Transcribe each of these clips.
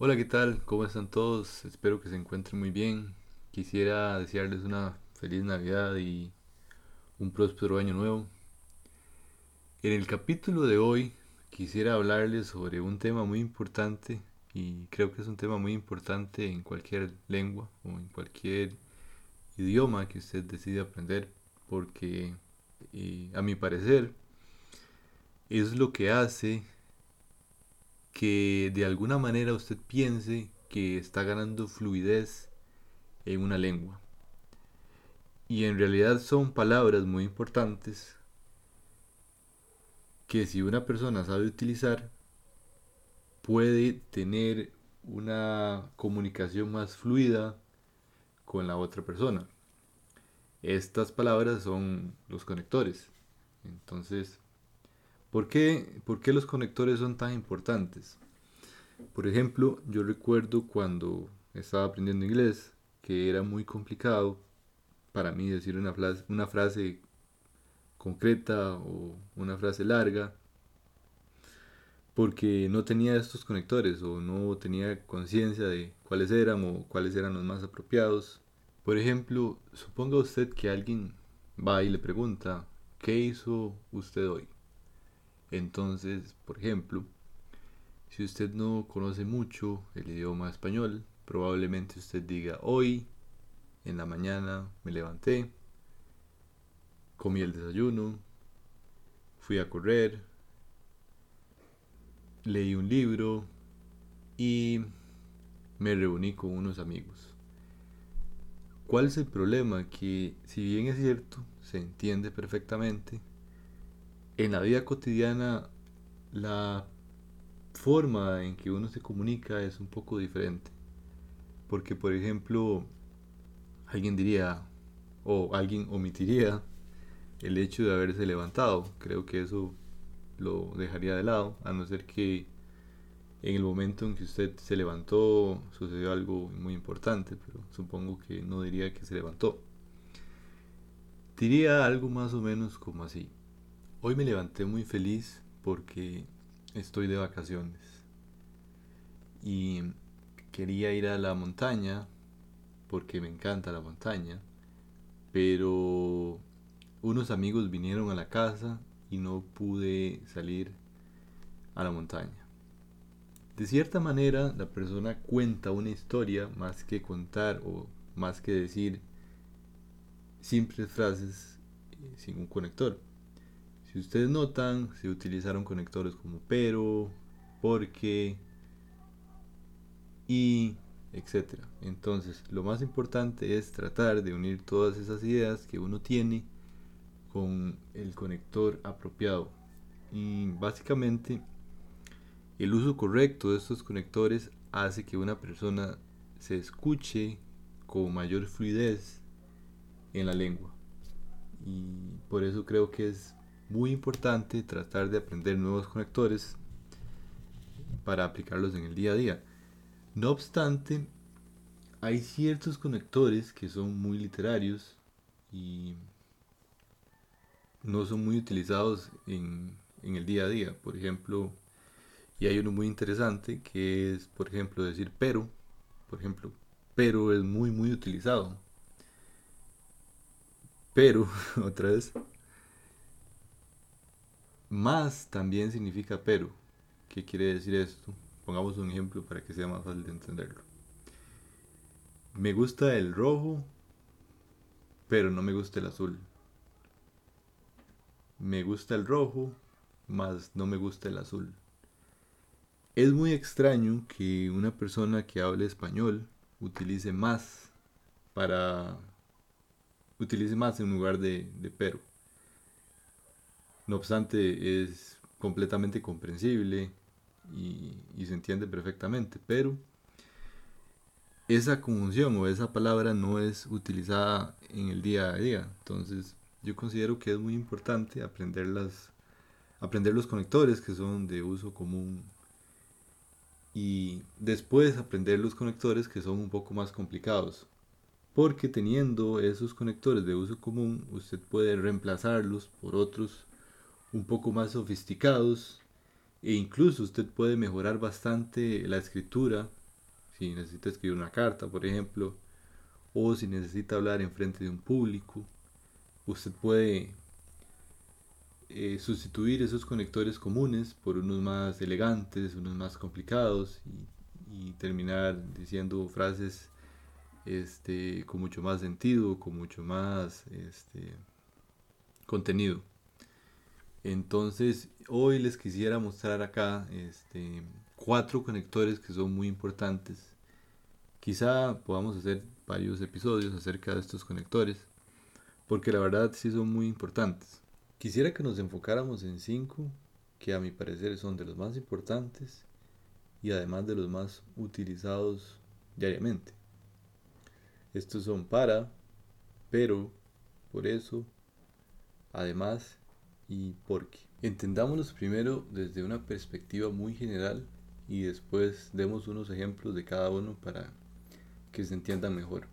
Hola, ¿qué tal? ¿Cómo están todos? Espero que se encuentren muy bien. Quisiera desearles una feliz Navidad y un próspero año nuevo. En el capítulo de hoy quisiera hablarles sobre un tema muy importante y creo que es un tema muy importante en cualquier lengua o en cualquier idioma que usted decida aprender porque eh, a mi parecer es lo que hace que de alguna manera usted piense que está ganando fluidez en una lengua. Y en realidad son palabras muy importantes que si una persona sabe utilizar, puede tener una comunicación más fluida con la otra persona. Estas palabras son los conectores. Entonces, ¿por qué, ¿por qué los conectores son tan importantes? Por ejemplo, yo recuerdo cuando estaba aprendiendo inglés que era muy complicado para mí decir una frase, una frase concreta o una frase larga porque no tenía estos conectores o no tenía conciencia de cuáles eran o cuáles eran los más apropiados. Por ejemplo, suponga usted que alguien va y le pregunta, ¿qué hizo usted hoy? Entonces, por ejemplo, si usted no conoce mucho el idioma español, probablemente usted diga, hoy en la mañana me levanté, comí el desayuno, fui a correr, leí un libro y me reuní con unos amigos. ¿Cuál es el problema? Que si bien es cierto, se entiende perfectamente, en la vida cotidiana la forma en que uno se comunica es un poco diferente. Porque, por ejemplo, alguien diría o alguien omitiría el hecho de haberse levantado. Creo que eso lo dejaría de lado, a no ser que en el momento en que usted se levantó sucedió algo muy importante, pero supongo que no diría que se levantó. Diría algo más o menos como así. Hoy me levanté muy feliz porque estoy de vacaciones y quería ir a la montaña porque me encanta la montaña, pero unos amigos vinieron a la casa y no pude salir a la montaña. De cierta manera, la persona cuenta una historia más que contar o más que decir simples frases eh, sin un conector. Si ustedes notan, se utilizaron conectores como pero, porque y etc. Entonces, lo más importante es tratar de unir todas esas ideas que uno tiene con el conector apropiado. Y básicamente el uso correcto de estos conectores hace que una persona se escuche con mayor fluidez en la lengua. Y por eso creo que es muy importante tratar de aprender nuevos conectores para aplicarlos en el día a día. No obstante, hay ciertos conectores que son muy literarios y no son muy utilizados en, el día a día. Por ejemplo, y hay uno muy interesante que es, por ejemplo, decir pero. Por ejemplo, pero es muy, muy utilizado. Pero, otra vez, más también significa pero. ¿Qué quiere decir esto? Pongamos un ejemplo para que sea más fácil de entenderlo. Me gusta el rojo, pero no me gusta el azul me gusta el rojo, más no me gusta el azul. Es muy extraño que una persona que hable español utilice más para utilice más en lugar de, de pero. No obstante, es completamente comprensible y, se entiende perfectamente, pero esa conjunción o esa palabra no es utilizada en el día a día. Entonces, yo considero que es muy importante aprender, las, aprender los conectores que son de uso común y después aprender los conectores que son un poco más complicados. Porque teniendo esos conectores de uso común, usted puede reemplazarlos por otros un poco más sofisticados e incluso usted puede mejorar bastante la escritura si necesita escribir una carta, por ejemplo, o si necesita hablar en frente de un público, usted puede eh, sustituir esos conectores comunes por unos más elegantes, unos más complicados y, terminar diciendo frases este, con mucho más sentido, con mucho más este, contenido. Entonces, hoy les quisiera mostrar acá este, cuatro conectores que son muy importantes. Quizá podamos hacer varios episodios acerca de estos conectores, porque la verdad sí son muy importantes. Quisiera que nos enfocáramos en cinco que a mi parecer son de los más importantes y además de los más utilizados diariamente. Estos son para, pero, por eso, además y porque. Entendámonos primero desde una perspectiva muy general y después demos unos ejemplos de cada uno para que se entiendan mejor.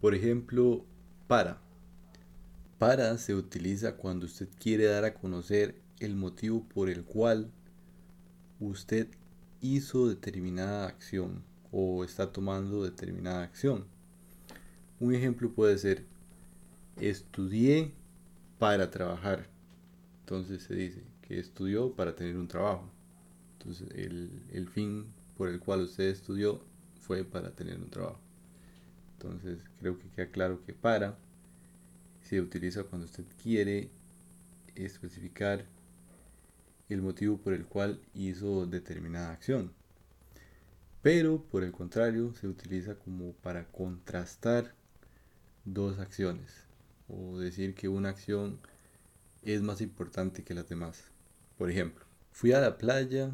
Por ejemplo, para. Para se utiliza cuando usted quiere dar a conocer el motivo por el cual usted hizo determinada acción o está tomando determinada acción. Un ejemplo puede ser, estudié para trabajar. Entonces se dice que estudió para tener un trabajo. Entonces el, el fin por el cual usted estudió fue para tener un trabajo. Entonces creo que queda claro que para se utiliza cuando usted quiere especificar el motivo por el cual hizo determinada acción. Pero por el contrario se utiliza como para contrastar dos acciones o decir que una acción es más importante que las demás. Por ejemplo, fui a la playa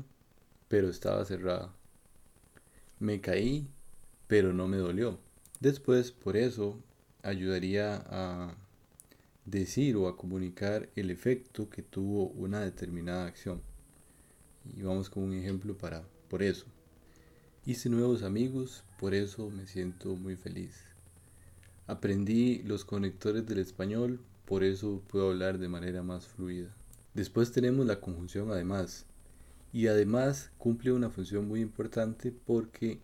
pero estaba cerrada. Me caí pero no me dolió. Después por eso ayudaría a decir o a comunicar el efecto que tuvo una determinada acción. Y vamos con un ejemplo para por eso. Hice nuevos amigos, por eso me siento muy feliz. Aprendí los conectores del español, por eso puedo hablar de manera más fluida. Después tenemos la conjunción además. Y además cumple una función muy importante porque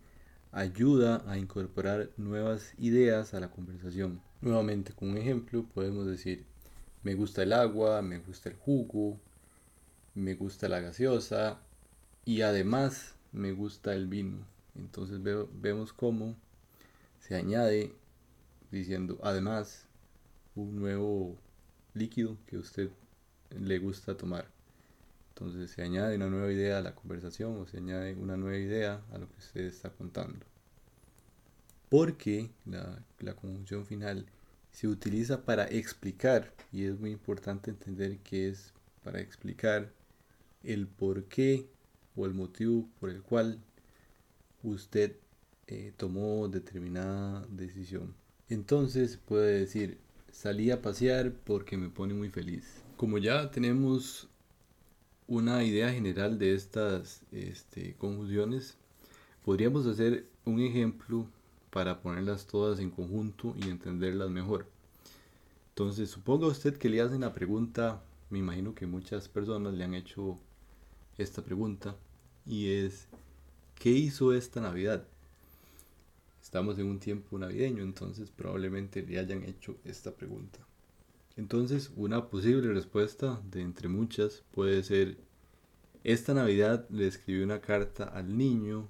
ayuda a incorporar nuevas ideas a la conversación. Nuevamente, con un ejemplo, podemos decir, me gusta el agua, me gusta el jugo, me gusta la gaseosa y además me gusta el vino. Entonces vemos cómo se añade diciendo además un nuevo líquido que usted le gusta tomar. Entonces se añade una nueva idea a la conversación o se añade una nueva idea a lo que usted está contando porque la, la conjunción final se utiliza para explicar y es muy importante entender que es para explicar el por qué o el motivo por el cual usted eh, tomó determinada decisión. Entonces puede decir, salí a pasear porque me pone muy feliz. Como ya tenemos una idea general de estas este, conjunciones, podríamos hacer un ejemplo para ponerlas todas en conjunto y entenderlas mejor. Entonces, suponga usted que le hacen la pregunta, me imagino que muchas personas le han hecho esta pregunta, y es, ¿qué hizo esta Navidad? Estamos en un tiempo navideño, entonces probablemente le hayan hecho esta pregunta. Entonces, una posible respuesta de entre muchas puede ser, esta Navidad le escribí una carta al niño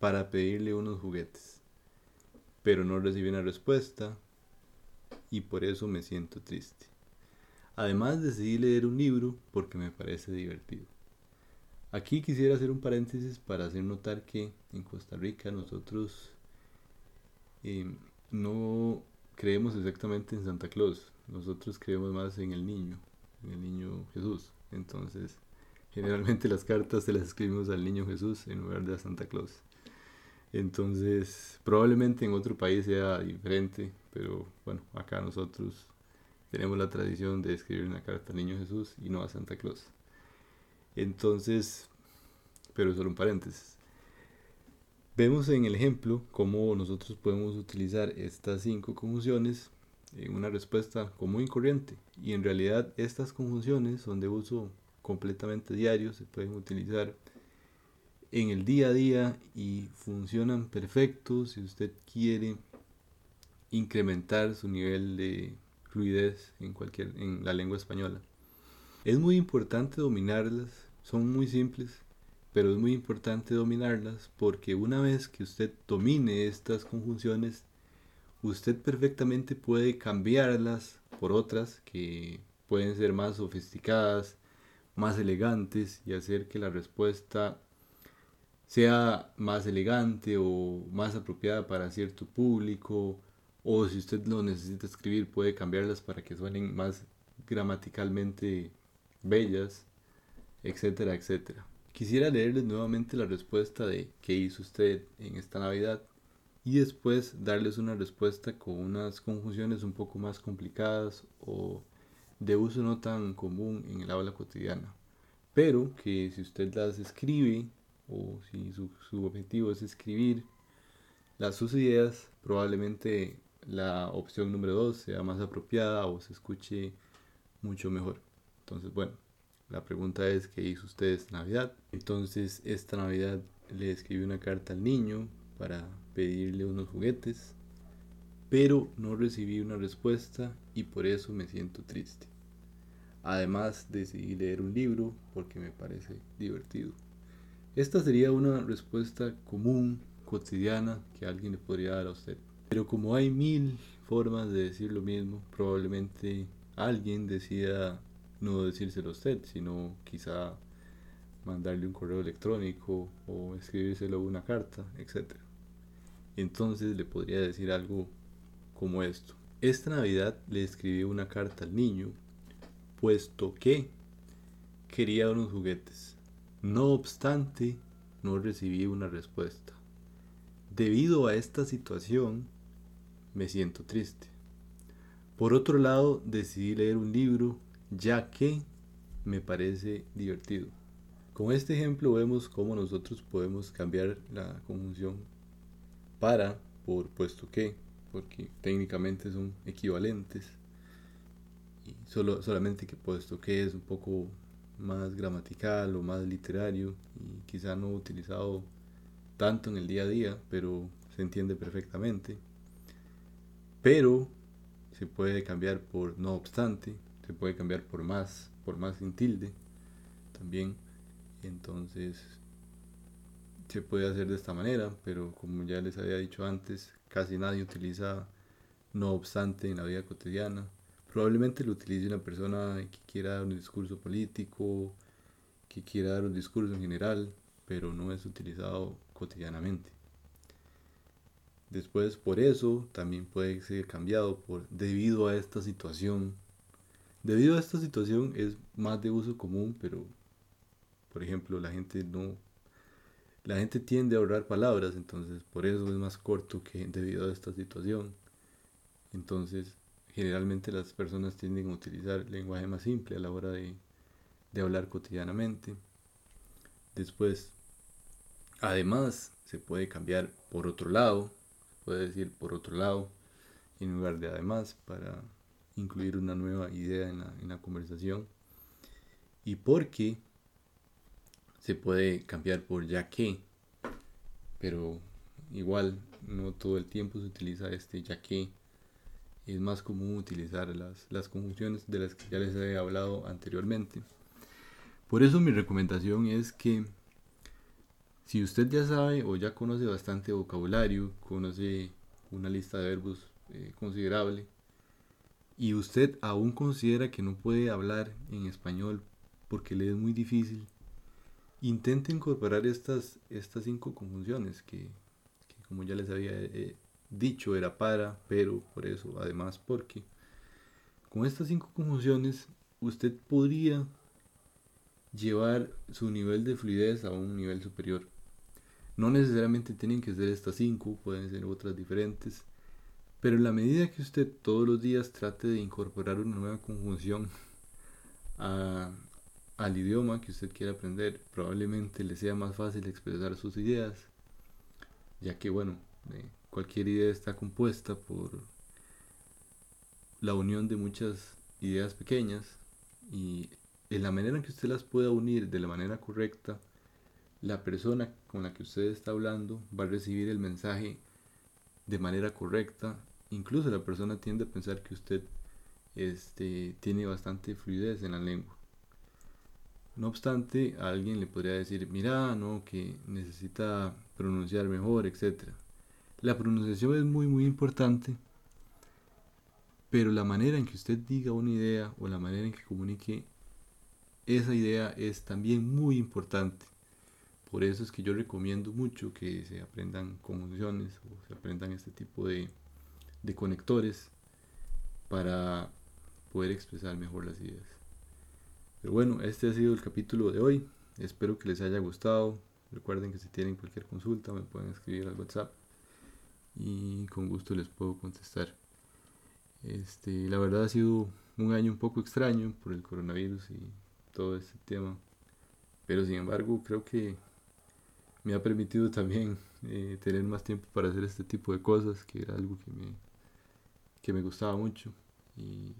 para pedirle unos juguetes, pero no recibí una respuesta y por eso me siento triste. Además decidí leer un libro porque me parece divertido. Aquí quisiera hacer un paréntesis para hacer notar que en Costa Rica nosotros em, no creemos exactamente en Santa Claus, nosotros creemos más en el niño, en el niño Jesús. Entonces, generalmente las cartas se las escribimos al niño Jesús en lugar de a Santa Claus. Entonces, probablemente en otro país sea diferente, pero bueno, acá nosotros tenemos la tradición de escribir una carta al Niño Jesús y no a Santa Claus. Entonces, pero solo un paréntesis. Vemos en el ejemplo cómo nosotros podemos utilizar estas cinco conjunciones en una respuesta común y corriente. Y en realidad estas conjunciones son de uso completamente diario, se pueden utilizar en el día a día y funcionan perfecto si usted quiere incrementar su nivel de fluidez en cualquier en la lengua española. Es muy importante dominarlas, son muy simples, pero es muy importante dominarlas porque una vez que usted domine estas conjunciones, usted perfectamente puede cambiarlas por otras que pueden ser más sofisticadas, más elegantes y hacer que la respuesta sea más elegante o más apropiada para cierto público o si usted lo necesita escribir puede cambiarlas para que suenen más gramaticalmente bellas, etcétera, etcétera. Quisiera leerles nuevamente la respuesta de qué hizo usted en esta Navidad y después darles una respuesta con unas conjunciones un poco más complicadas o de uso no tan común en el habla cotidiana. Pero que si usted las escribe o si su, objetivo es escribir las sus ideas, probablemente la opción número 2 sea más apropiada o se escuche mucho mejor. Entonces, bueno, la pregunta es ¿qué hizo usted esta Navidad? Entonces, esta Navidad le escribí una carta al niño para pedirle unos juguetes, pero no recibí una respuesta y por eso me siento triste. Además, decidí leer un libro porque me parece divertido. Esta sería una respuesta común, cotidiana, que alguien le podría dar a usted. Pero como hay mil formas de decir lo mismo, probablemente alguien decida no decírselo a usted, sino quizá mandarle un correo electrónico o escribírselo una carta, etc. Entonces le podría decir algo como esto. Esta Navidad le escribí una carta al niño, puesto que quería unos juguetes. No obstante, no recibí una respuesta. Debido a esta situación, me siento triste. Por otro lado, decidí leer un libro ya que me parece divertido. Con este ejemplo vemos cómo nosotros podemos cambiar la conjunción para por puesto que, porque técnicamente son equivalentes. Y solo, solamente que puesto que es un poco más gramatical o más literario y quizá no utilizado tanto en el día a día, pero se entiende perfectamente pero se puede cambiar por no obstante, se puede cambiar por más, por más sin tilde también. Entonces se puede hacer de esta manera, pero como ya les había dicho antes, casi nadie utiliza no obstante en la vida cotidiana. Probablemente lo utilice una persona que quiera dar un discurso político, que quiera dar un discurso en general, pero no es utilizado cotidianamente. Después por eso también puede ser cambiado por debido a esta situación. Debido a esta situación es más de uso común, pero por ejemplo la gente no la gente tiende a ahorrar palabras, entonces por eso es más corto que debido a esta situación. Entonces, generalmente las personas tienden a utilizar lenguaje más simple a la hora de, de hablar cotidianamente. Después, además, se puede cambiar por otro lado puede decir por otro lado en lugar de además para incluir una nueva idea en la, conversación. Y porque se puede cambiar por ya que pero igual no todo el tiempo se utiliza este ya que. Es más común utilizar las, las conjunciones de las que ya les he hablado anteriormente. Por eso mi recomendación es que si usted ya sabe o ya conoce bastante vocabulario, conoce una lista de verbos eh, considerable, y usted aún considera que no puede hablar en español porque le es muy difícil, intente incorporar estas, estas cinco conjunciones que, como ya les había eh, dicho era para, pero, por eso, además, porque. Con estas cinco conjunciones usted podría llevar su nivel de fluidez a un nivel superior. No necesariamente tienen que ser estas cinco, pueden ser otras diferentes. Pero en la medida que usted todos los días trate de incorporar una nueva conjunción al idioma que usted quiere aprender, probablemente le sea más fácil expresar sus ideas, ya que bueno, eh, cualquier idea está compuesta por la unión de muchas ideas pequeñas y en la manera en que usted las pueda unir de la manera correcta, la persona con la que usted está hablando va a recibir el mensaje de manera correcta. Incluso la persona tiende a pensar que usted este, tiene bastante fluidez en la lengua. No obstante, a alguien le podría decir, mira, no, que necesita pronunciar mejor, etc. La pronunciación es muy, muy importante, pero la manera en que usted diga una idea o la manera en que comunique esa idea es también muy importante. Por eso es que yo recomiendo mucho que se aprendan conjunciones o se aprendan este tipo de, de conectores para poder expresar mejor las ideas. Pero bueno, este ha sido el capítulo de hoy. Espero que les haya gustado. Recuerden que si tienen cualquier consulta me pueden escribir al WhatsApp y con gusto les puedo contestar. Este, la verdad ha sido un año un poco extraño por el coronavirus y todo este tema. Pero sin embargo creo que me ha permitido también eh, tener más tiempo para hacer este tipo de cosas, que era algo que me, que me gustaba mucho. Y,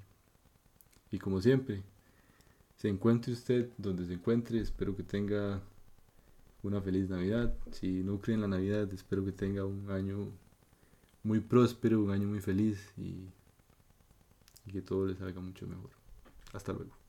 y como siempre, se encuentre usted donde se encuentre, espero que tenga una feliz Navidad. Si no cree en la Navidad, espero que tenga un año muy próspero, un año muy feliz y, y que todo le salga mucho mejor. Hasta luego.